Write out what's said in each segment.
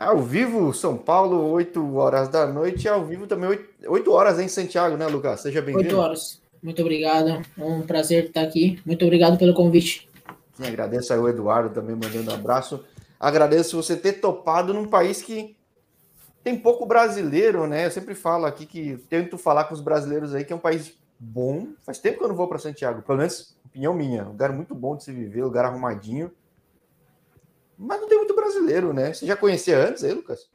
Ao vivo, São Paulo, 8 horas da noite, e ao vivo também 8, 8 horas em Santiago, né, Lucas? Seja bem-vindo. 8 horas. Muito obrigado. É um prazer estar aqui. Muito obrigado pelo convite. Sim, agradeço aí o Eduardo também mandando um abraço. Agradeço você ter topado num país que tem pouco brasileiro, né? Eu sempre falo aqui que tento falar com os brasileiros aí que é um país bom. Faz tempo que eu não vou para Santiago, pelo menos opinião minha. Lugar muito bom de se viver, lugar arrumadinho. Mas não tem muito brasileiro, né? Você já conhecia antes aí, Lucas?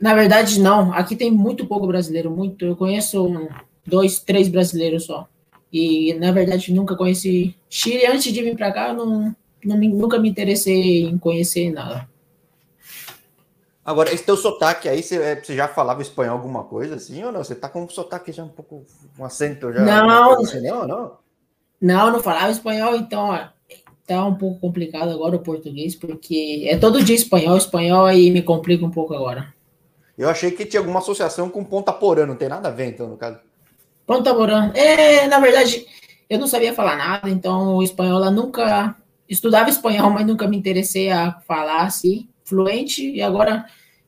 Na verdade, não. Aqui tem muito pouco brasileiro, muito. Eu conheço dois, três brasileiros só. E, na verdade, nunca conheci Chile. Antes de vir para cá, não, não, nunca me interessei em conhecer nada. Agora, esse teu sotaque aí, você, é, você, já falava espanhol alguma coisa assim ou não? Você tá com um sotaque já um pouco, um acento já? Não, não, não. Não, não falava espanhol, então, ó, tá um pouco complicado agora o português, porque é todo dia espanhol, espanhol, aí me complica um pouco agora. Eu achei que tinha alguma associação com Ponta Porã, não tem nada a ver, então, no caso. Ponta Porã, é, na verdade, eu não sabia falar nada, então o espanhol nunca estudava espanhol, mas nunca me interessei a falar assim, fluente, e agora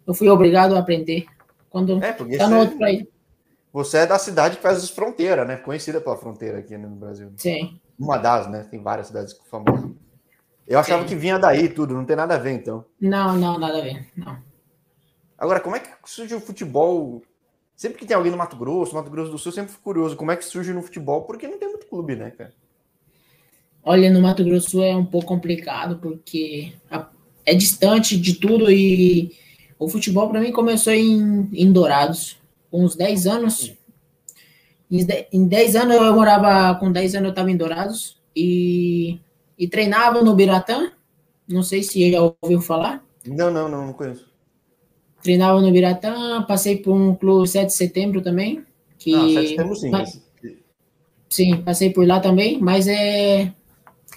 eu fui obrigado a aprender. Quando é, porque tá no outro país. Você é da cidade que faz as fronteiras, né? Conhecida pela fronteira aqui no Brasil. Sim. Uma das, né? Tem várias cidades famosas. Eu achava Sim. que vinha daí tudo, não tem nada a ver, então. Não, não, nada a ver. Não. Agora, como é que surge o futebol? Sempre que tem alguém no Mato Grosso, Mato Grosso do Sul, eu sempre fico curioso. Como é que surge no futebol? Porque não tem muito clube, né, cara? Olha, no Mato Grosso do Sul é um pouco complicado, porque é distante de tudo e o futebol para mim começou em, em Dourados. Com uns 10 anos, em 10 anos eu morava, com 10 anos eu estava em Dourados e, e treinava no Biratã. Não sei se já ouviu falar. Não, não, não, não conheço. Treinava no Biratã, passei por um clube 7 de setembro também. Que, ah, 7 de setembro sim. Mas, sim, passei por lá também, mas é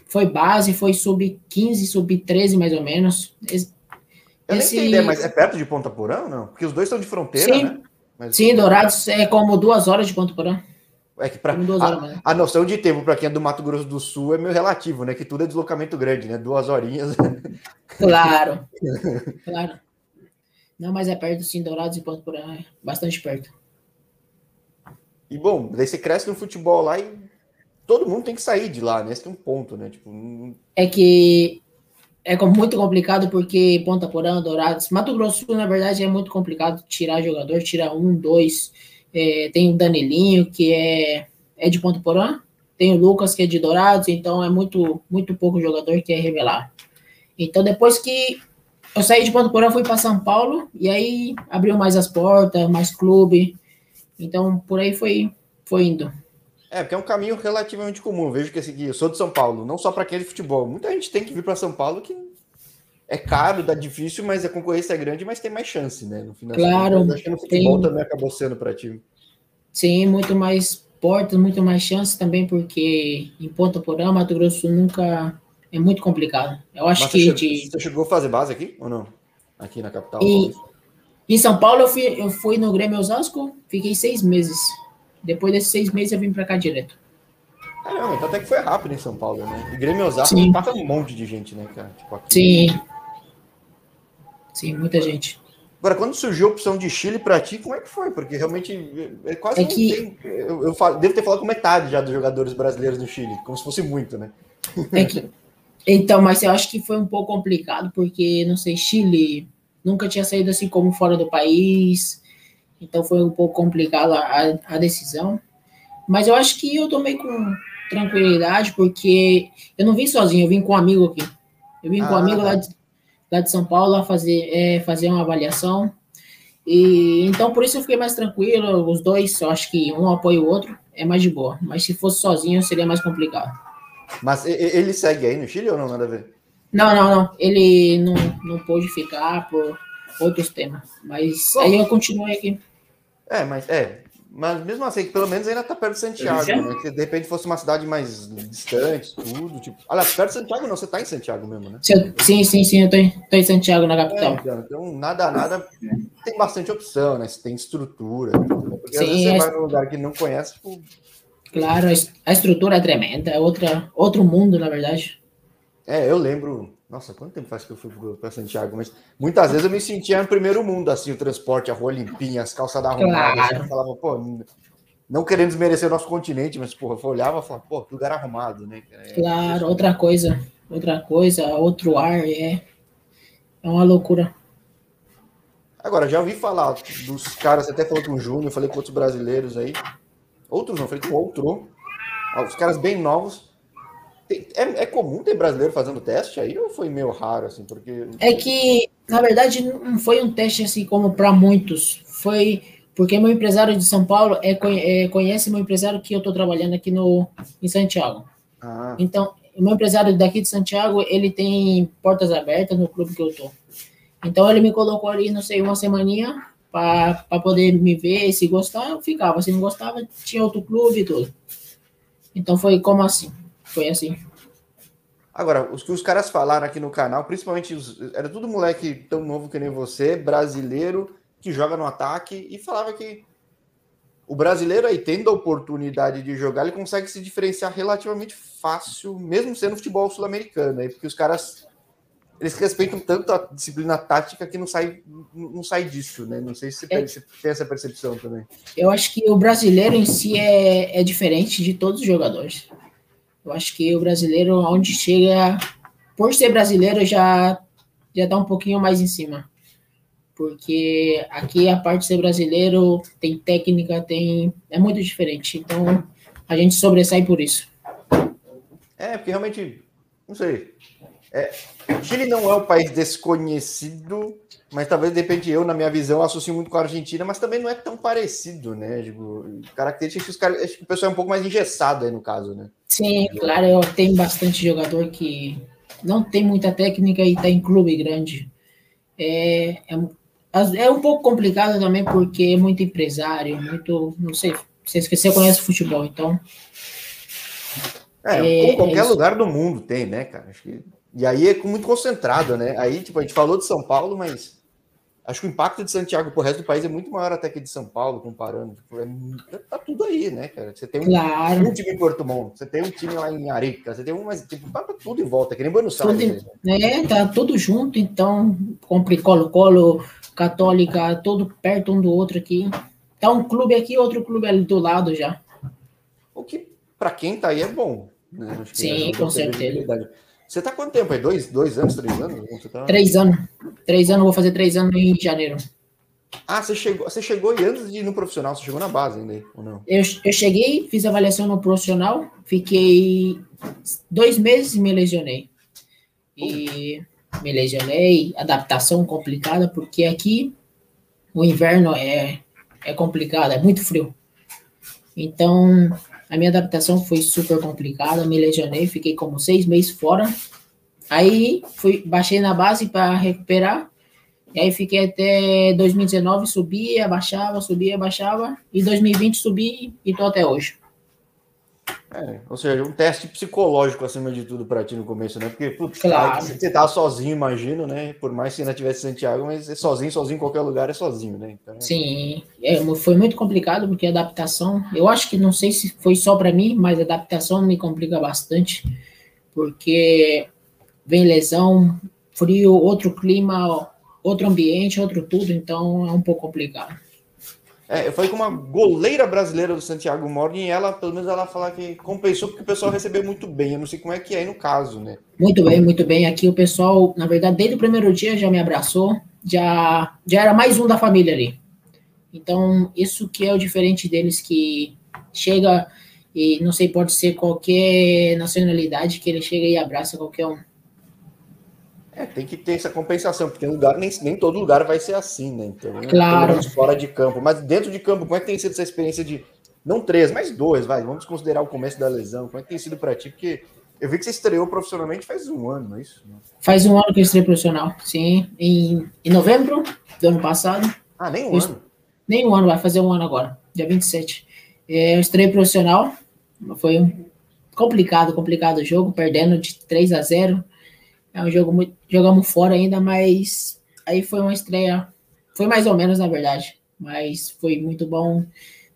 foi base, foi sub-15, sub-13 mais ou menos. Esse, eu nem tenho ideia, mas é perto de Ponta Porã ou não? Porque os dois estão de fronteira, sim. né? Mas... Sim, Dourados é como duas horas de Ponto Porã. É que pra, a, a, noção de tempo para quem é do Mato Grosso do Sul é meio relativo, né? Que tudo é deslocamento grande, né? Duas horinhas. Claro, claro. Não, mas é perto sim, Dourados e Ponto Porã, é bastante perto. E bom, daí você cresce no futebol lá e todo mundo tem que sair de lá, né? Esse é um ponto, né? Tipo, não... É que é muito complicado porque Ponta Porã, Dourados, Mato Grosso, na verdade, é muito complicado tirar jogador, tirar um, dois. É, tem o Danilinho, que é, é de Ponta Porã, tem o Lucas, que é de Dourados, então é muito, muito pouco jogador que é revelar. Então, depois que eu saí de Ponta Porã, fui para São Paulo, e aí abriu mais as portas, mais clube. Então, por aí foi, foi indo. É, porque é um caminho relativamente comum. Eu vejo que assim, eu sou de São Paulo, não só para aquele futebol. Muita gente tem que vir para São Paulo que é caro, dá difícil, mas a concorrência é grande, mas tem mais chance, né? No final claro. Acho que no futebol tem... também acabou sendo para ti. Sim, muito mais portas, muito mais chances também, porque em Ponta Porã, Mato Grosso nunca é muito complicado. Eu acho mas que. Você chegou, de... você chegou a fazer base aqui ou não? Aqui na capital? E, em São Paulo, eu fui, eu fui no Grêmio Osasco, fiquei seis meses. Depois desses seis meses eu vim para cá direto. Caramba, então até que foi rápido em São Paulo, né? E Grêmio Osasco Sim. passa um monte de gente, né, cara? Tipo, aqui. Sim. Sim, muita gente. Agora, quando surgiu a opção de Chile para ti, como é que foi? Porque realmente é quase é que... Tem, eu, eu falo, devo ter falado com metade já dos jogadores brasileiros no Chile, como se fosse muito, né? É que... Então, mas eu acho que foi um pouco complicado, porque, não sei, Chile nunca tinha saído assim como fora do país. Então foi um pouco complicado a, a decisão. Mas eu acho que eu tomei com tranquilidade, porque eu não vim sozinho, eu vim com um amigo aqui. Eu vim ah, com um ah, amigo lá tá. de, lá de São Paulo a fazer, é, fazer uma avaliação. E então por isso eu fiquei mais tranquilo. Os dois, eu acho que um apoia o outro, é mais de boa. Mas se fosse sozinho, seria mais complicado. Mas ele segue aí no Chile ou não? Nada a ver? Não, não, não. Ele não, não pôde ficar por outros temas. Mas Bom, aí eu continuei aqui. É, mas é. Mas mesmo assim, pelo menos ainda tá perto de Santiago, né? Que de repente fosse uma cidade mais distante, tudo. Tipo, olha, perto de Santiago não, você tá em Santiago mesmo, né? Sim, sim, sim, eu tô em, tô em Santiago, na capital. É, então, então, nada, nada, tem bastante opção, né? Você tem estrutura, tudo, né? Porque sim, às vezes você vai num lugar que não conhece, tipo... Claro, a estrutura é tremenda, é outra, outro mundo, na verdade. É, eu lembro, Nossa, quanto tempo faz que eu fui para Santiago? Mas muitas vezes eu me sentia no primeiro mundo, assim, o transporte, a rua limpinha, as calçadas arrumadas. Claro. Assim, eu falava, pô, não querendo desmerecer o nosso continente, mas, porra, eu olhava e falava, pô, lugar arrumado, né? É, claro, outra coisa, outra coisa, outro ar, é, é uma loucura. Agora, já ouvi falar dos caras, até falou com o Júnior, falei com outros brasileiros aí, outros não, falei com outro, os caras bem novos, é, é, comum ter brasileiro fazendo teste aí ou foi meio raro assim? Porque é que na verdade não foi um teste assim como para muitos. Foi porque meu empresário de São Paulo é, é conhece meu empresário que eu estou trabalhando aqui no em Santiago. Ah. Então meu empresário daqui de Santiago ele tem portas abertas no clube que eu tô. Então ele me colocou ali, não sei, uma semaninha para poder me ver. Se gostar, eu ficava. Se não gostava, tinha outro clube e tudo. Então foi como assim. Foi assim. Agora, os que os caras falaram aqui no canal, principalmente os, era tudo moleque tão novo que nem você, brasileiro, que joga no ataque, e falava que o brasileiro aí, tendo a oportunidade de jogar, ele consegue se diferenciar relativamente fácil, mesmo sendo futebol sul-americano, aí, porque os caras eles respeitam tanto a disciplina tática que não sai, não sai disso, né? Não sei se você é. tem essa percepção também. Eu acho que o brasileiro em si é, é diferente de todos os jogadores. Eu acho que o brasileiro, onde chega, por ser brasileiro, já já dá um pouquinho mais em cima. Porque aqui a parte de ser brasileiro tem técnica, tem é muito diferente. Então a gente sobressai por isso. É, porque realmente, não sei. É, Chile não é um país desconhecido mas talvez, de repente, eu, na minha visão, associo muito com a Argentina, mas também não é tão parecido, né? Tipo, características que acho que o pessoal é um pouco mais engessado aí no caso, né? Sim, claro, eu tenho bastante jogador que não tem muita técnica e está em clube grande. É, é, é, um pouco complicado também porque é muito empresário, muito, não sei, você esqueceu, conhece futebol, então. É, é qualquer é lugar do mundo tem, né, cara? Acho que, e aí é muito concentrado, né? Aí, tipo, a gente falou de São Paulo, mas Acho que o impacto de Santiago para o resto do país é muito maior até que de São Paulo, comparando. Tipo, é, tá tudo aí, né, cara? Você tem um, claro. um, time em Porto Montt, você tem um time lá em Arica, você tem um, mas tipo, tá tudo em volta, que nem Buenos Aires. Né? É, tá tudo junto, então, compre Colo-Colo, Católica, tudo perto um do outro aqui. Tá um clube aqui, outro clube ali do lado já. O que, para quem tá aí, é bom. Né? Sim, com certeza. Você tá quanto tempo aí? Dois, dois anos, três anos? Tá... Três anos. Três anos, vou fazer três anos em janeiro. Ah, você chegou, você chegou e antes de ir no profissional, você chegou na base ainda, ou não? Eu, eu cheguei, fiz avaliação no profissional, fiquei dois meses e me lesionei. E me lesionei, adaptação complicada, porque aqui o inverno é, é complicado, é muito frio. Então, a minha adaptação foi super complicada, me lesionei, fiquei como seis meses fora. Aí fui, baixei na base para recuperar. E aí fiquei até 2019, subia, baixava, subia, baixava. E 2020 subi e tô até hoje. É, ou seja, um teste psicológico acima de tudo para ti no começo, né? Porque putz, claro. você tá sozinho, imagino, né? Por mais que ainda tivesse Santiago, mas é sozinho, sozinho em qualquer lugar é sozinho, né? Então... Sim, é, foi muito complicado porque a adaptação, eu acho que não sei se foi só para mim, mas a adaptação me complica bastante, porque vem lesão, frio, outro clima, outro ambiente, outro tudo, então é um pouco complicado. É, foi com uma goleira brasileira do Santiago Morning e ela, pelo menos, ela fala que compensou porque o pessoal recebeu muito bem. Eu não sei como é que é no caso, né? Muito bem, muito bem. Aqui o pessoal, na verdade, desde o primeiro dia já me abraçou, já, já era mais um da família ali. Então, isso que é o diferente deles, que chega e não sei, pode ser qualquer nacionalidade, que ele chega e abraça qualquer um. É, tem que ter essa compensação, porque lugar, nem, nem todo lugar vai ser assim, né? Então, claro. fora de campo. Mas dentro de campo, como é que tem sido essa experiência de. Não três, mas dois, vai. Vamos considerar o começo da lesão. Como é que tem sido para ti? Porque eu vi que você estreou profissionalmente faz um ano, não é isso? Faz um ano que eu estreiei profissional, sim. Em, em novembro do ano passado. Ah, nem um eu, ano? Nem um ano, vai fazer um ano agora, dia 27. É, eu estreiei profissional. Foi um complicado, complicado o jogo, perdendo de 3 a 0 é um jogo muito. Jogamos fora ainda, mas aí foi uma estreia. Foi mais ou menos, na verdade. Mas foi muito bom.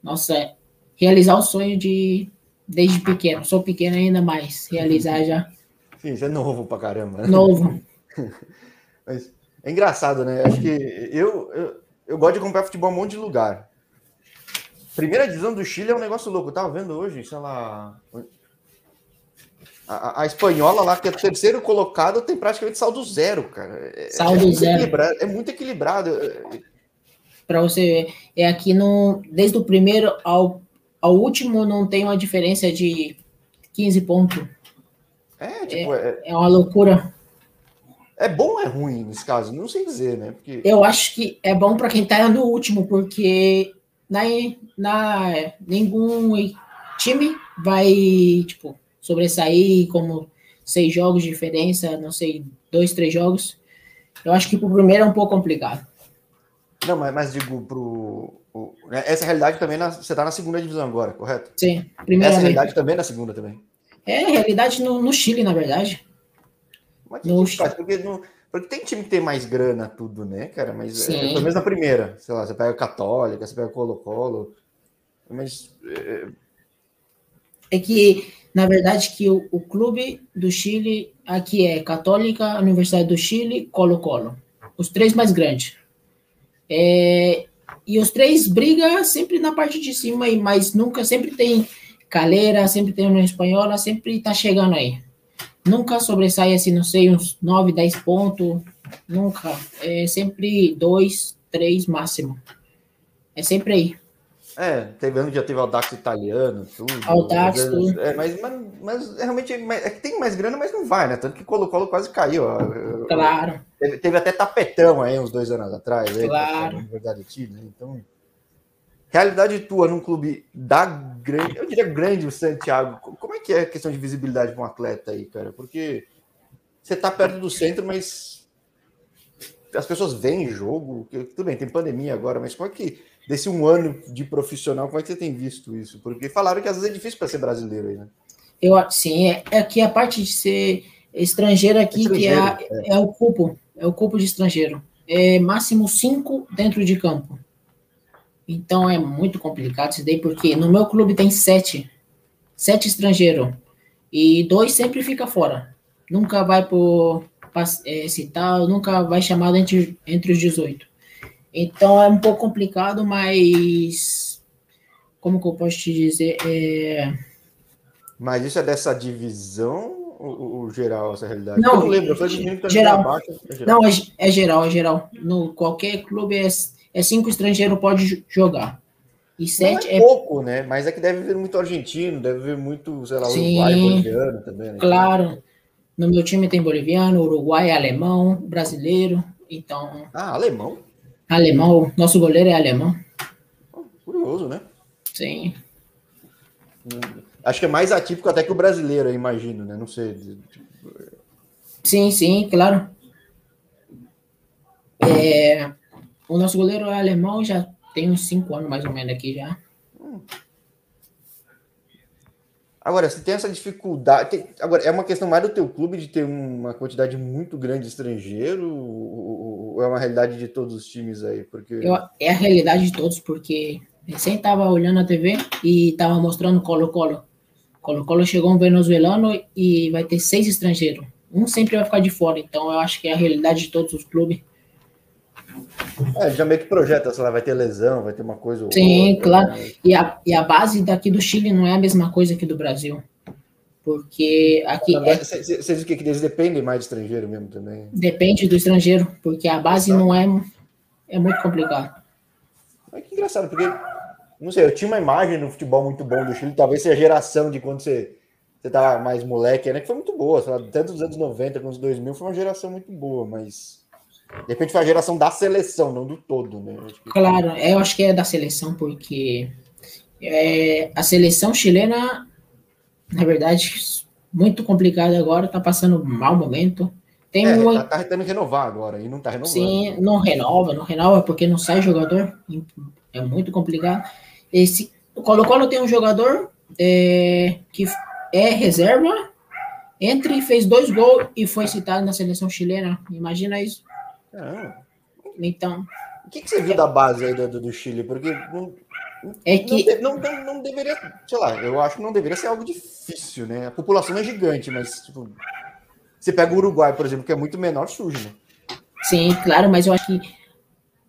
Nossa, realizar o sonho de. Desde pequeno. Sou pequeno ainda mais. Realizar já. Sim, isso é novo pra caramba. Né? Novo. Mas é engraçado, né? Acho que eu, eu, eu gosto de comprar futebol em um monte de lugar. Primeira divisão do Chile é um negócio louco. Eu tava vendo hoje, sei lá. A, a, espanhola lá, que é o terceiro colocado, tem praticamente saldo zero, cara. É, saldo é zero. É muito equilibrado. Para você ver, é aqui no, desde o primeiro ao, ao último não tem uma diferença de 15 pontos. É, tipo, é, é, é uma loucura. É bom ou é ruim nesse caso? Não sei dizer, né? Porque... Eu acho que é bom para quem tá no último, porque na, na nenhum time vai, tipo, sobressair como seis jogos de diferença, não sei, dois, três jogos. Eu acho que pro primeiro é um pouco complicado. Não, mas, mas digo, pro. O, né, essa realidade também na, você está na segunda divisão agora, correto? Sim, primeira Essa realidade também é na segunda também. É, realidade no, no Chile, na verdade. Mas que no... faz? Porque, no, porque tem time que tem mais grana, tudo, né, cara? Mas é, pelo menos na primeira. Sei lá, você pega Católica, você pega Colo-Colo. Mas. É... é que na verdade, que o, o clube do Chile aqui é Católica, Universidade do Chile, Colo-Colo. Os três mais grandes. É, e os três brigam sempre na parte de cima, mas nunca, sempre tem Calera, sempre tem uma espanhola, sempre tá chegando aí. Nunca sobressai assim, não sei, uns 9, 10 pontos. Nunca. É sempre dois, três máximo. É sempre aí. É, teve ano que já teve Audax italiano, tudo. Audax, tudo. É, mas, mas, mas realmente é que tem mais grana, mas não vai, né? Tanto que Colo-Colo quase caiu. Ó. Claro. Teve, teve, até tapetão aí uns dois anos atrás. Claro. Aí, verdade, né? Então, realidade tua num clube da grande, eu diria grande o Santiago, como é que é a questão de visibilidade para um atleta aí, cara? Porque você tá perto do centro, mas as pessoas veem jogo, tudo bem, tem pandemia agora, mas como é que desse um ano de profissional, como é que você tem visto isso? Porque falaram que às vezes é difícil para ser brasileiro aí, né? Eu, sim, é, é que a parte de ser estrangeiro aqui, estrangeiro, que é, é. é, o cupo, é o cupo de estrangeiro. É máximo cinco dentro de campo. Então é muito complicado isso daí, porque no meu clube tem sete, sete estrangeiros, e dois sempre fica fora. Nunca vai por é, citar, nunca vai chamado entre, entre os 18. Então é um pouco complicado, mas como que eu posso te dizer? É... Mas isso é dessa divisão ou, geral, essa realidade? Não, eu lembro, foi geral. Abaixo, é geral. Não, é, é, geral, é geral. No, qualquer clube é, é cinco estrangeiros pode jogar. E sete é, é, pouco, né? Mas é que deve vir muito argentino, deve vir muito, sei lá, uruguai, boliviano também. Né? Claro. No meu time tem boliviano, uruguai, alemão, brasileiro. Então. Ah, alemão? Alemão, nosso goleiro é alemão. Curioso, né? Sim. Acho que é mais atípico até que o brasileiro, imagino, né? Não sei. Sim, sim, claro. É, o nosso goleiro é alemão, já tem uns cinco anos mais ou menos aqui já. Hum. Agora, se tem essa dificuldade. Tem, agora, é uma questão mais do teu clube de ter uma quantidade muito grande de estrangeiro? Ou, ou é uma realidade de todos os times aí? Porque... Eu, é a realidade de todos, porque recém estava olhando a TV e estava mostrando Colo-Colo. Colo-Colo chegou um venezuelano e vai ter seis estrangeiros. Um sempre vai ficar de fora, então eu acho que é a realidade de todos os clubes. É, já meio que projeta, sei lá, vai ter lesão, vai ter uma coisa. Sim, outra, claro. Né? E, a, e a base daqui do Chile não é a mesma coisa que do Brasil. Porque aqui. Você é, diz que eles dependem mais de estrangeiro mesmo também? Depende do estrangeiro, porque a base não é. É muito complicado. Mas que engraçado, porque. Não sei, eu tinha uma imagem no futebol muito bom do Chile, talvez seja a geração de quando você, você tava mais moleque, né? Que foi muito boa, sei lá, tanto dos anos 90 quanto os 2000, foi uma geração muito boa, mas de repente foi a geração da seleção, não do todo, né? Claro, eu acho que é da seleção, porque é, a seleção chilena, na verdade, muito complicada agora, tá passando um mau momento. Tem é, uma... tá, tá tentando renovar agora e não tá renovando. Sim, não renova, não renova porque não sai jogador. É muito complicado. Esse o Colo-Colo tem um jogador é, que é reserva, entre fez dois gols e foi citado na seleção chilena. Imagina isso. Caramba. Então. O que, que você viu da base aí do, do Chile? Porque não, é que... Não, não, não, deveria, sei lá, eu acho que não deveria ser algo difícil, né? A população é gigante, mas tipo, Você pega o Uruguai, por exemplo, que é muito menor, surge, né? Sim, claro, mas eu acho que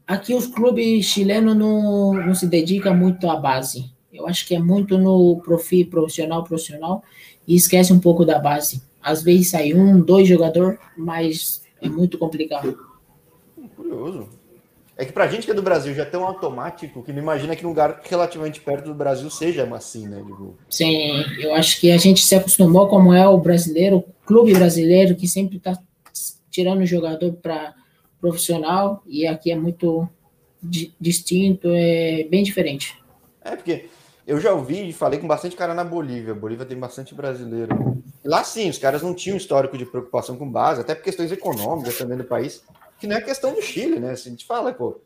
aqui os clubes chilenos não, não se dedicam muito à base. Eu acho que é muito no profi, profissional, profissional, e esquece um pouco da base. Às vezes sai um, dois jogadores, mas é muito complicado. Curioso. É que pra gente que é do Brasil já é tão automático que não imagina que num lugar relativamente perto do Brasil seja assim, né? Digo... Sim, eu acho que a gente se acostumou como é o brasileiro, o clube brasileiro que sempre tá tirando o jogador para profissional e aqui é muito distinto, é bem diferente. É, porque eu já ouvi e falei com bastante cara na Bolívia. A Bolívia tem bastante brasileiro. lá sim, os caras não tinham histórico de preocupação com base, até por questões econômicas também do país, que não é questão do Chile, né? Se a gente fala, pô,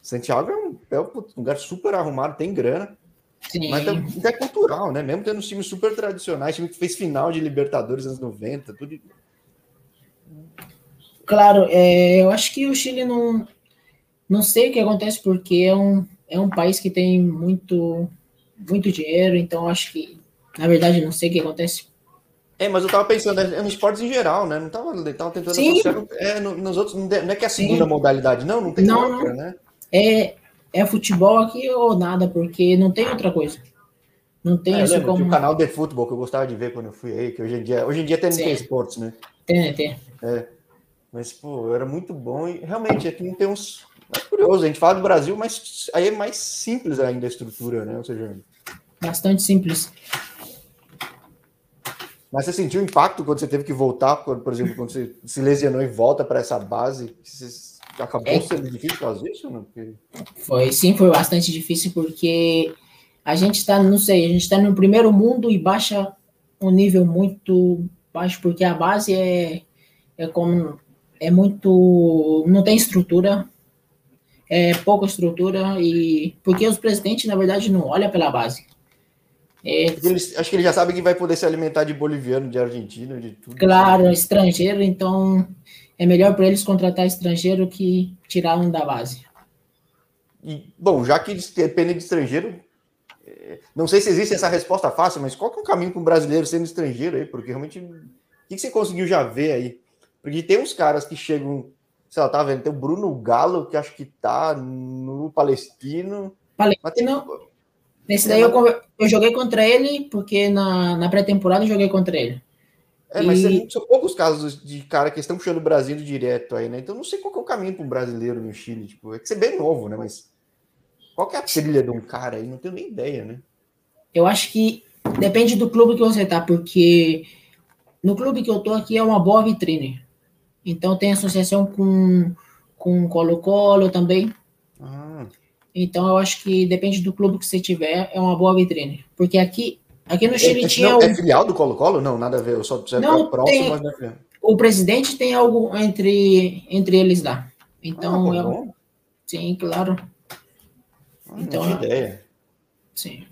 Santiago é um, é um lugar super arrumado, tem grana. Sim. Mas é, é cultural, né? Mesmo tendo times super tradicionais, time que fez final de Libertadores anos 90, tudo. Claro, é, eu acho que o Chile não. Não sei o que acontece, porque é um, é um país que tem muito muito dinheiro, então acho que, na verdade, não sei o que acontece. É, mas eu tava pensando, é, é nos esportes em geral, né? Não tava, tava tentando Sim. é, nos outros, não é que é a segunda Sim. modalidade, não, não tem não, outra, né? É, é futebol aqui ou nada, porque não tem outra coisa. Não tem é, isso como... o canal de futebol que eu gostava de ver quando eu fui aí, que hoje em dia, hoje em dia tem, tem esportes, né? Tem, tem. É. Mas, pô, era muito bom e realmente aqui não tem uns. É curioso, a gente fala do Brasil, mas aí é mais simples ainda a estrutura, né? Ou seja, bastante simples. Mas você sentiu impacto quando você teve que voltar, por exemplo, quando você se lesionou e volta para essa base? Você acabou é. sendo difícil fazer isso? Não? Porque... Foi, sim, foi bastante difícil porque a gente está, não sei, a gente está no primeiro mundo e baixa um nível muito baixo porque a base é, é como é muito, não tem estrutura, é pouca estrutura e porque os presidentes na verdade não olham pela base. É, eles, acho que ele já sabe que vai poder se alimentar de boliviano, de argentino, de tudo. Claro, é estrangeiro, então é melhor para eles contratar estrangeiro que tirar um da base. E, bom, já que eles dependem de estrangeiro, é, não sei se existe essa resposta fácil, mas qual que é o caminho para um brasileiro sendo estrangeiro aí? Porque realmente, o que você conseguiu já ver aí? Porque tem uns caras que chegam, sei lá, tá vendo? Tem o Bruno Galo, que acho que tá no Palestino. Palestino, tem, Nesse daí eu, eu joguei contra ele, porque na, na pré-temporada eu joguei contra ele. É, mas e... são poucos casos de cara que estão puxando o Brasil direto aí, né? Então não sei qual é o caminho para um brasileiro no Chile. Tipo, é que você é bem novo, né? Mas qual que é a trilha de um cara aí? Não tenho nem ideia, né? Eu acho que depende do clube que você tá, porque no clube que eu tô aqui é uma boa vitrine. Então tem associação com com Colo-Colo também. Então eu acho que depende do clube que você tiver, é uma boa vitrine. Porque aqui, aqui no Chile é, tinha. Não, É filial do Colo-Colo? Não, nada a ver. Eu só não, próximo, tem, mas não é O presidente tem algo entre, entre eles lá. Então, ah, eu, sim, claro. Ah, então, não ideia. Sim.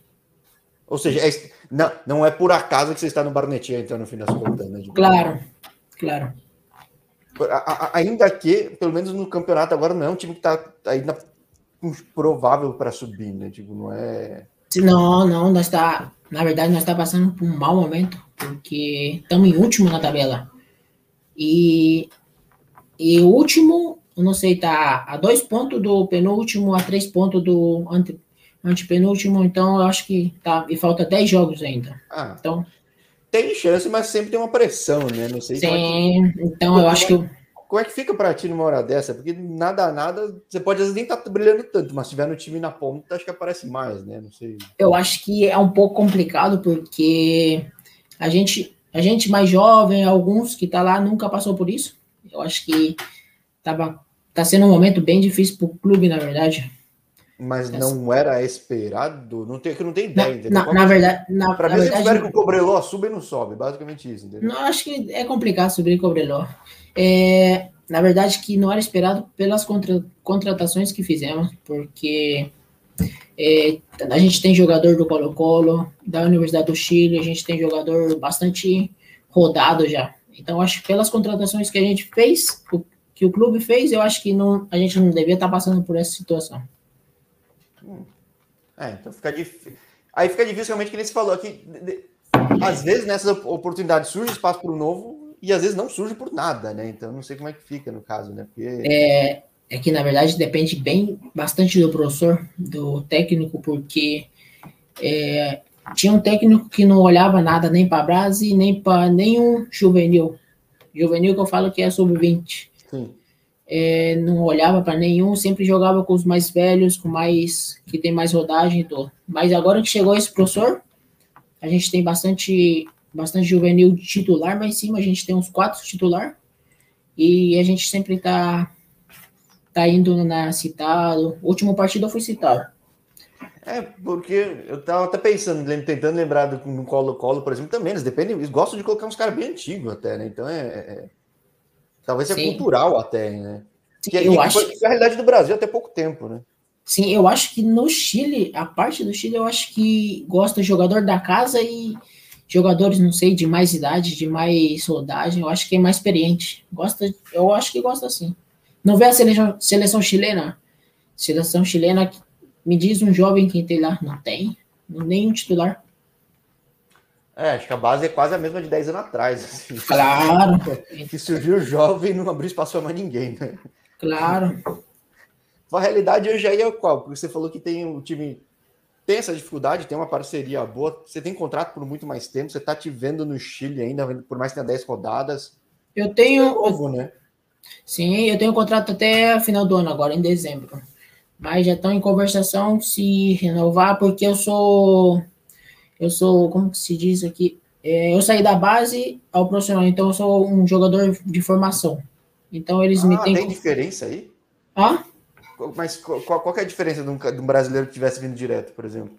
Ou seja, é, não, não é por acaso que você está no Barnetinha, então, no fim das contas, né? Claro, claro. A, a, ainda que, pelo menos no campeonato agora, não é um time que está aí na provável para subir, né? Tipo, não é. Não, não, nós está, na verdade, nós está passando por um mau momento, porque estamos em último na tabela. E, e o último, eu não sei, tá a dois pontos do penúltimo, a três pontos do ante, antepenúltimo, então eu acho que tá, e falta dez jogos ainda. Ah, então tem chance, mas sempre tem uma pressão, né? Não sei. Sim, é que... então eu acho que como é que fica para ti numa hora dessa? Porque nada, nada, você pode às vezes nem estar tá brilhando tanto, mas se tiver no time na ponta, acho que aparece mais, né? Não sei. Eu acho que é um pouco complicado, porque a gente, a gente mais jovem, alguns que tá lá, nunca passou por isso. Eu acho que tava, tá sendo um momento bem difícil para o clube, na verdade. Mas não era esperado? Não tem, que não tem ideia, na, na, na verdade, na, para mim, verdade, espero que o Cobreló suba e não sobe, basicamente isso. Entendeu? Não, acho que é complicado subir Cobreló. É, na verdade, que não era esperado pelas contra, contratações que fizemos, porque é, a gente tem jogador do Colo-Colo, da Universidade do Chile, a gente tem jogador bastante rodado já. Então, acho que pelas contratações que a gente fez, o, que o clube fez, eu acho que não, a gente não devia estar passando por essa situação. É, então fica difícil. Aí fica difícil realmente que nem você falou aqui. Às vezes nessas oportunidades surge espaço para o novo, e às vezes não surge por nada, né? Então não sei como é que fica no caso, né? Porque... É, é que na verdade depende bem bastante do professor, do técnico, porque é, tinha um técnico que não olhava nada nem para Brasi, nem para nenhum juvenil. Juvenil que eu falo que é sub-20. É, não olhava para nenhum, sempre jogava com os mais velhos, com mais que tem mais rodagem e tudo. Mas agora que chegou esse professor, a gente tem bastante bastante juvenil titular, mas em cima a gente tem uns quatro titular e a gente sempre tá tá indo na citado. O último partido eu fui citado. É, porque eu tava até pensando, tentando lembrar do no Colo-Colo, por exemplo, também, eles dependem, eles gostam de colocar uns caras bem antigos até, né? Então é, é, é talvez seja cultural até, né? Sim, que, é, eu que acho foi a realidade do Brasil até pouco tempo, né? Sim, eu acho que no Chile, a parte do Chile, eu acho que gosta de jogador da casa e jogadores, não sei, de mais idade, de mais rodagem, eu acho que é mais experiente. Gosta, eu acho que gosta assim. Não vê a seleção, seleção chilena? Seleção chilena, me diz um jovem que tem lá. Não tem. Nenhum titular. É, acho que a base é quase a mesma de 10 anos atrás. Assim. Claro. que surgiu jovem e não abriu espaço para mais ninguém, né? Claro. A realidade hoje aí é qual? Porque você falou que tem um time tem essa dificuldade, tem uma parceria boa, você tem contrato por muito mais tempo, você está te vendo no Chile ainda, por mais que tenha 10 rodadas. Eu tenho. É novo, né? Sim, eu tenho contrato até final do ano, agora, em dezembro. Mas já estão em conversação se renovar, porque eu sou. Eu sou, como que se diz aqui? É, eu saí da base ao profissional, então eu sou um jogador de formação. Então eles ah, me têm. Tem diferença aí? Hã? Mas qual, qual é a diferença de um, de um brasileiro que tivesse vindo direto, por exemplo?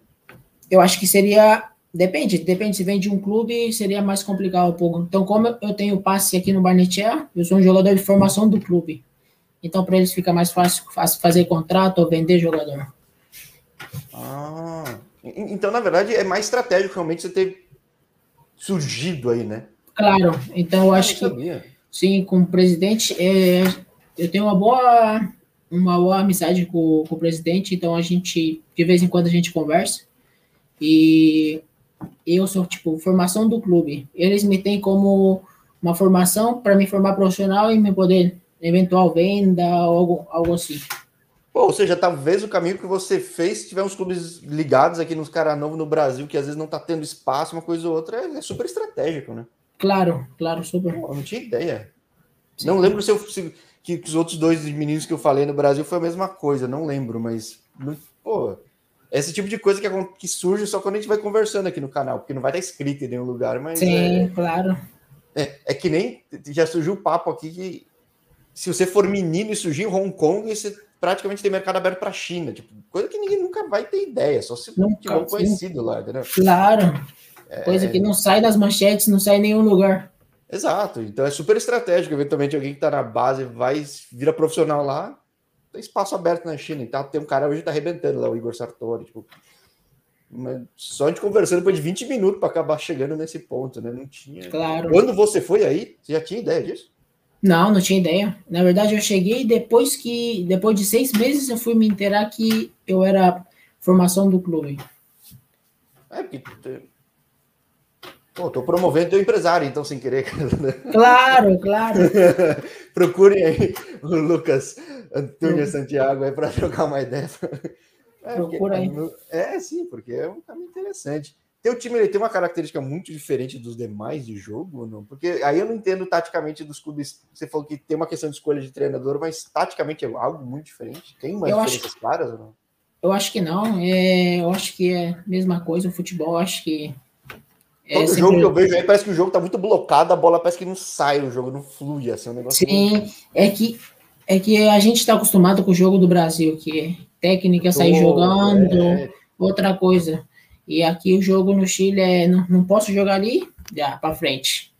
Eu acho que seria Depende, depende. Se vem de um clube, seria mais complicado um pouco. Então, como eu tenho passe aqui no Barnetier, eu sou um jogador de formação do clube. Então, para eles fica mais fácil, fácil fazer contrato ou vender jogador. Ah, então, na verdade, é mais estratégico realmente você ter surgido aí, né? Claro. Então, eu acho eu que sim, com o presidente, é, eu tenho uma boa, uma boa amizade com, com o presidente. Então, a gente, de vez em quando, a gente conversa. E eu sou, tipo, formação do clube. Eles me têm como uma formação para me formar profissional e me poder, eventual venda, algo, algo assim. Pô, ou seja, talvez o caminho que você fez, se tiver uns clubes ligados aqui nos caras novos no Brasil, que às vezes não tá tendo espaço, uma coisa ou outra, é, é super estratégico, né? Claro, claro, super. Pô, não tinha ideia. Sim. Não lembro se, eu, se que os outros dois meninos que eu falei no Brasil foi a mesma coisa, não lembro, mas, pô, esse tipo de coisa que, que surge só quando a gente vai conversando aqui no canal, porque não vai estar escrito em nenhum lugar, mas. Sim, é, claro. É, é que nem já surgiu o papo aqui que se você for menino e surgir em Hong Kong, você praticamente tem mercado aberto para a China, tipo, coisa que ninguém nunca vai ter ideia, só se nunca, tiver um conhecido lá, entendeu? Claro. É... Coisa que não sai das manchetes, não sai em nenhum lugar. Exato. Então é super estratégico. Eventualmente alguém que está na base vai vira profissional lá, tem espaço aberto na China. Então tem um cara hoje que tá arrebentando lá, o Igor Sartori. Tipo, mas só a gente conversando depois de 20 minutos para acabar chegando nesse ponto, né? Não tinha. Claro. Quando você foi aí, você já tinha ideia disso? Não, não tinha ideia. Na verdade, eu cheguei depois que, depois de seis meses, eu fui me inteirar que eu era formação do clube. É, porque. Pô, tô promovendo teu empresário, então, sem querer. Claro, claro. Procurem aí o Lucas Antônio Santiago aí para trocar uma ideia. É, Procura aí. É, sim, porque é um caminho interessante. Teu time ele tem uma característica muito diferente dos demais de jogo, não? Porque aí eu não entendo taticamente dos clubes. Você falou que tem uma questão de escolha de treinador, mas taticamente é algo muito diferente. Tem umas eu diferenças acho, claras ou não? Eu acho que não. É, eu acho que é a mesma coisa. O futebol, acho que. É Todo sempre... jogo que eu vejo aí parece que o jogo tá muito blocado, a bola parece que não sai, o jogo não flui, assim, é um negócio. Sim, é que é que a gente está acostumado com o jogo do Brasil, que é técnica sair oh, jogando, é. outra coisa. E aqui o jogo no Chile é não, não posso jogar ali, já para frente.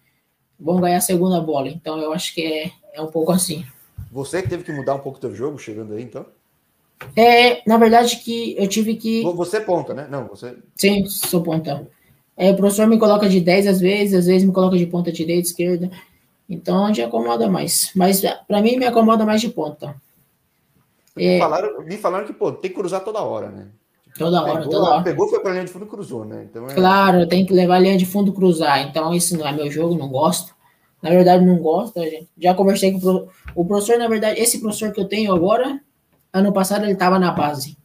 Vão ganhar a segunda bola. Então eu acho que é, é um pouco assim. Você teve que mudar um pouco o teu jogo chegando aí, então? É, na verdade que eu tive que. Você é ponta, né? Não, você. Sim, sou ponta. É, o professor me coloca de 10 às vezes, às vezes me coloca de ponta direita, esquerda. Então, onde acomoda mais. Mas para mim me acomoda mais de ponta. É, falaram, me falaram que pô, tem que cruzar toda hora, né? Toda hora, pegou, toda hora. Pegou, foi para linha de fundo e cruzou, né? Então é... Claro, tem que levar a linha de fundo cruzar. Então, isso não é meu jogo, não gosto. na verdade, não gosta. Gente. Já conversei com o professor, na verdade, esse professor que eu tenho agora, ano passado ele estava na base.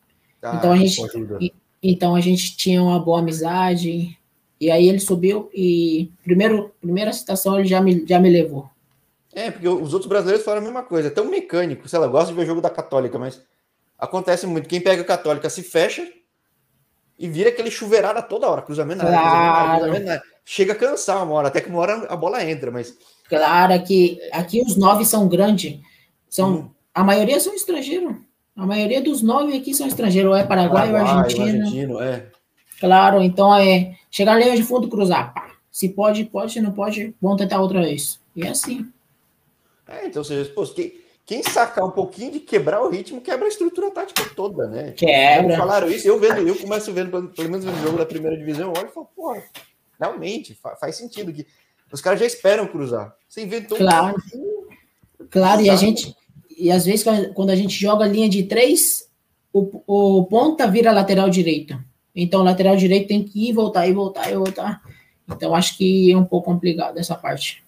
Ah, então a gente, então a gente tinha uma boa amizade. E aí ele subiu e primeiro, primeira citação ele já me, já me levou. É, porque os outros brasileiros falam a mesma coisa. Até um mecânico, sei lá, gosta de ver jogo da Católica, mas acontece muito. Quem pega a Católica se fecha e vira aquele chuveirada toda hora, cruzamento, claro. cruzamento, chega a cansar uma hora, até que uma hora a bola entra, mas claro que aqui os nove são grandes, são hum. a maioria são estrangeiros, a maioria dos nove aqui são estrangeiros, ou é Paraguai, Paraguai ou Argentina, argentino, é. Claro, então é chegar linha de fundo cruzar, pá. se pode, pode, se não pode, vamos tentar outra vez. E é assim. É, então, seja, pô, que quem sacar um pouquinho de quebrar o ritmo, quebra a estrutura tática toda, né? Quebra. falaram isso, eu vendo, eu começo vendo, pelo menos no jogo da primeira divisão, eu olho e falo, pô, realmente, faz sentido que os caras já esperam cruzar. Você inventou claro. um Claro, e a gente, e às vezes quando a gente joga linha de três, o, o ponta vira lateral direito. Então, o lateral direito tem que ir, voltar, e voltar, e voltar. Então, acho que é um pouco complicado essa parte.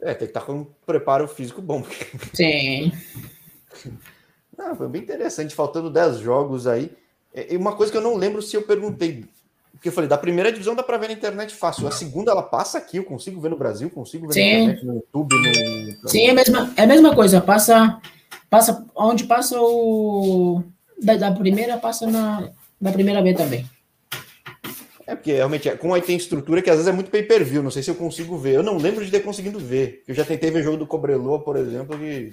É, tem que estar com um preparo físico bom. Sim. Não, foi bem interessante, faltando 10 jogos aí. E uma coisa que eu não lembro se eu perguntei, porque eu falei, da primeira divisão dá para ver na internet fácil, a segunda ela passa aqui, eu consigo ver no Brasil, consigo ver Sim. na internet, no YouTube, no... Sim, é a mesma, é a mesma coisa, passa, passa onde passa o... Da, da primeira, passa na, na primeira B também. É porque realmente, como aí tem estrutura que às vezes é muito pay-per-view, não sei se eu consigo ver. Eu não lembro de ter conseguido ver. Eu já tentei ver jogo do Cobreloa, por exemplo, que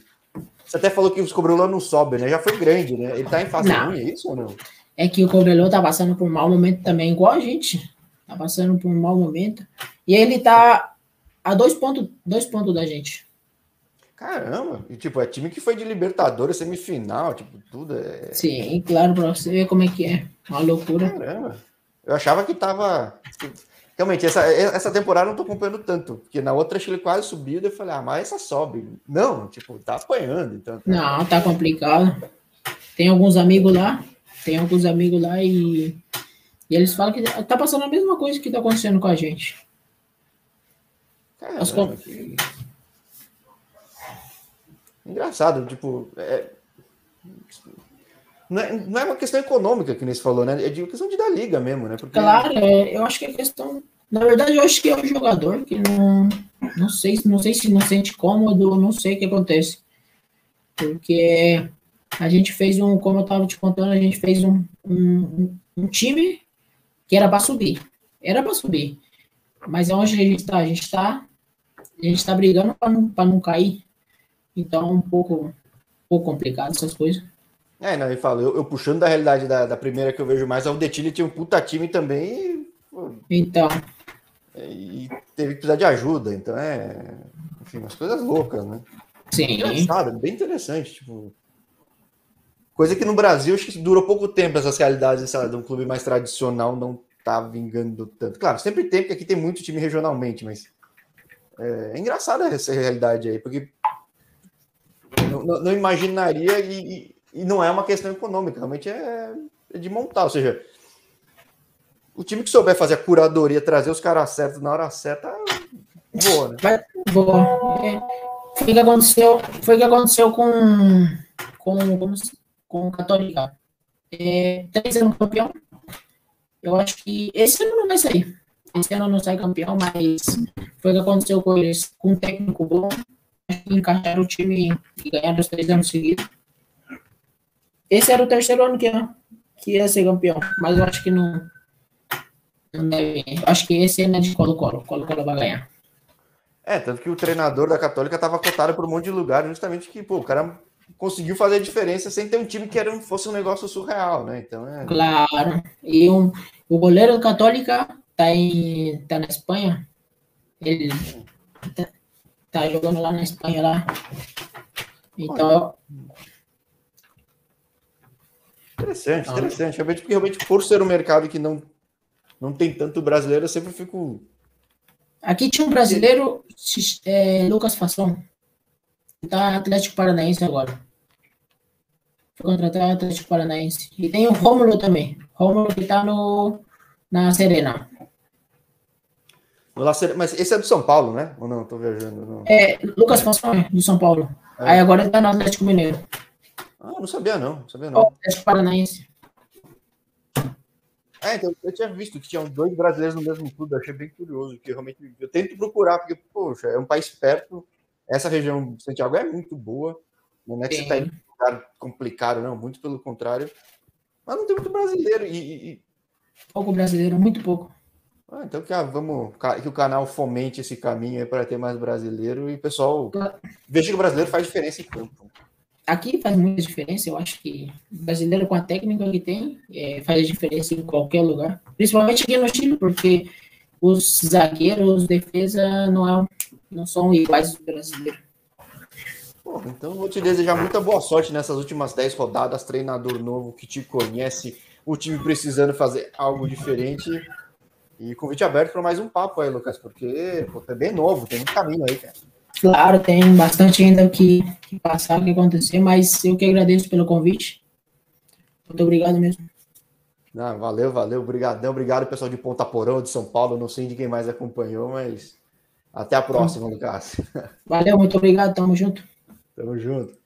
você até falou que os Cobreloa não sobe, né? Já foi grande, né? Ele tá em fase não. ruim, é isso ou não? É que o Cobreloa tá passando por um mau momento também, igual a gente. Tá passando por um mau momento. E ele tá a dois pontos, dois pontos da gente. Caramba! E tipo, é time que foi de Libertadores, semifinal, tipo, tudo é. Sim, claro, pra você ver como é que é. Uma loucura. Caramba! Eu achava que tava. Realmente, essa, essa temporada eu não tô acompanhando tanto, porque na outra ele quase subiu, eu falei, ah, mas essa sobe. Não, tipo, tá apanhando. Então. Não, tá complicado. Tem alguns amigos lá, tem alguns amigos lá e, e eles falam que tá passando a mesma coisa que tá acontecendo com a gente. Caramba, As... que... Engraçado, tipo, é, não é, não é uma questão econômica que nem se falou, né? É de questão de dar liga mesmo, né? Porque... Claro, é, eu acho que é questão. Na verdade, eu acho que é o jogador que não. Não sei, não sei se não sente cômodo, não sei o que acontece. Porque a gente fez um, como eu estava te contando, a gente fez um, um, um time que era para subir. Era para subir. Mas é onde a gente está? A gente está a gente tá brigando para não, não cair. Então é um pouco, um pouco complicado essas coisas. É, não, ele fala, eu, eu, puxando da realidade da, da primeira que eu vejo mais, a Udetile tinha um puta time também. E, então. E teve que precisar de ajuda, então é. Enfim, umas coisas loucas, né? Sim. Engraçado, bem interessante, tipo. Coisa que no Brasil acho que durou pouco tempo essas realidades, sabe, de um clube mais tradicional não tá vingando tanto. Claro, sempre tem, porque aqui tem muito time regionalmente, mas é, é engraçada essa realidade aí, porque não, não imaginaria e, e não é uma questão econômica, realmente é, é de montar. Ou seja, o time que souber fazer a curadoria, trazer os caras certos na hora certa, boa, né? Boa. Foi o que aconteceu, foi que aconteceu com, com, com, com o Católica. É, três anos campeão. Eu acho que esse ano não vai sair. Esse ano não sai campeão, mas foi o que aconteceu com eles. Com um técnico bom, encaixaram o time e ganharam os três anos seguidos. Esse era o terceiro ano que ia, que ia ser campeão, mas eu acho que não. não deve, acho que esse ano é de Colo-Colo. Colo-Colo vai ganhar. É, tanto que o treinador da Católica estava cotado por um monte de lugar, justamente que pô, o cara conseguiu fazer a diferença sem ter um time que era, fosse um negócio surreal, né? Então é... Claro. E um, o goleiro da Católica tá, em, tá na Espanha. Ele tá, tá jogando lá na Espanha lá. Então, Interessante, ah, interessante. Realmente, porque realmente, por ser um mercado que não, não tem tanto brasileiro, eu sempre fico. Aqui tinha um brasileiro, é, Lucas Fasson. Tá Atlético Paranaense agora. Foi contratado Atlético Paranaense. E tem o Rômulo também. Rômulo que tá no, na Serena. Mas esse é do São Paulo, né? Ou não? Tô viajando. Não. É, Lucas Fonseca, do São Paulo. É. Aí agora ele tá no Atlético Mineiro. Ah, não sabia não, não sabia não. Atlético Paranaense. É, então eu tinha visto que tinham dois brasileiros no mesmo clube, eu achei bem curioso, que realmente eu tento procurar, porque, poxa, é um país perto, essa região de Santiago é muito boa, não é que você tá em um lugar complicado, não, muito pelo contrário, mas não tem muito brasileiro e... e... Pouco brasileiro, muito pouco. Ah, então que, ah, vamos, que o canal fomente esse caminho para ter mais brasileiro e pessoal veja que o brasileiro faz diferença em campo. Aqui faz muita diferença, eu acho que brasileiro com a técnica que tem é, faz diferença em qualquer lugar, principalmente aqui no Chile, porque os zagueiros, defesa não, é, não são iguais do brasileiro. Bom, então vou te desejar muita boa sorte nessas últimas 10 rodadas, treinador novo que te conhece, o time precisando fazer algo diferente e convite aberto para mais um papo aí, Lucas, porque pô, é bem novo, tem muito caminho aí, cara. Claro, tem bastante ainda que, que passar, que acontecer, mas eu que agradeço pelo convite. Muito obrigado mesmo. Não, valeu, valeu, obrigadão, obrigado pessoal de Ponta Porão, de São Paulo, não sei de quem mais acompanhou, mas até a próxima, Lucas. Valeu, muito obrigado, tamo junto. Tamo junto.